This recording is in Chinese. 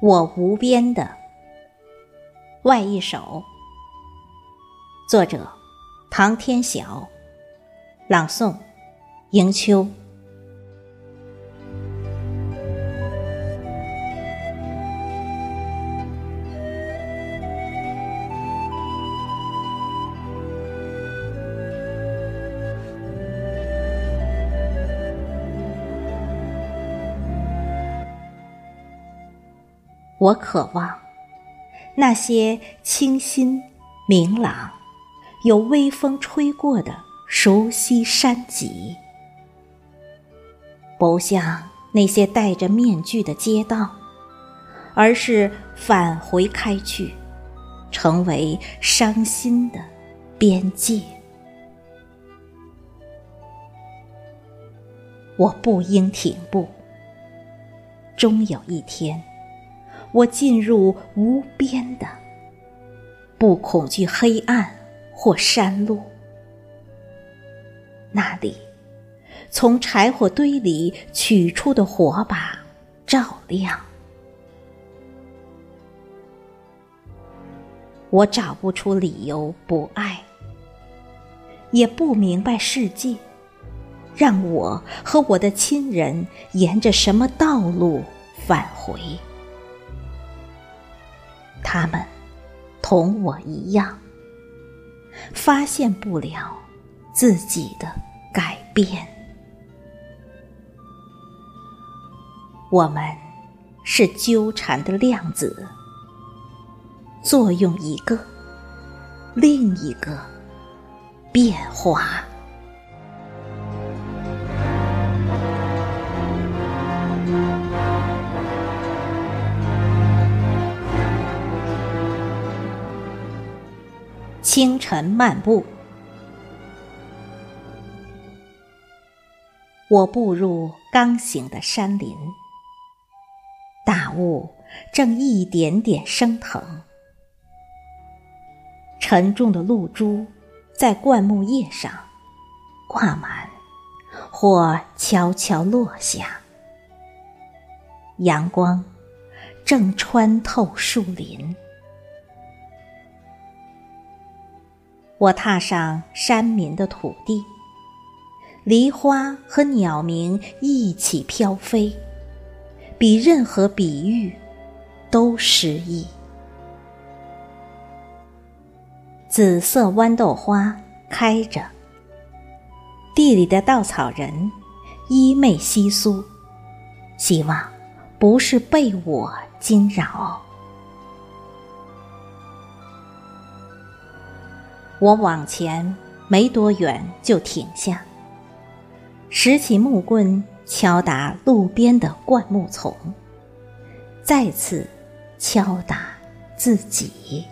我无边的外一首，作者唐天晓，朗诵迎秋。我渴望那些清新、明朗、有微风吹过的熟悉山脊，不像那些戴着面具的街道，而是返回开去，成为伤心的边界。我不应停步，终有一天。我进入无边的，不恐惧黑暗或山路。那里，从柴火堆里取出的火把照亮。我找不出理由不爱，也不明白世界让我和我的亲人沿着什么道路返回。他们同我一样，发现不了自己的改变。我们是纠缠的量子，作用一个，另一个变化。清晨漫步，我步入刚醒的山林，大雾正一点点升腾，沉重的露珠在灌木叶上挂满，或悄悄落下，阳光正穿透树林。我踏上山民的土地，梨花和鸟鸣一起飘飞，比任何比喻都诗意。紫色豌豆花开着，地里的稻草人衣袂稀疏，希望不是被我惊扰。我往前没多远就停下，拾起木棍敲打路边的灌木丛，再次敲打自己。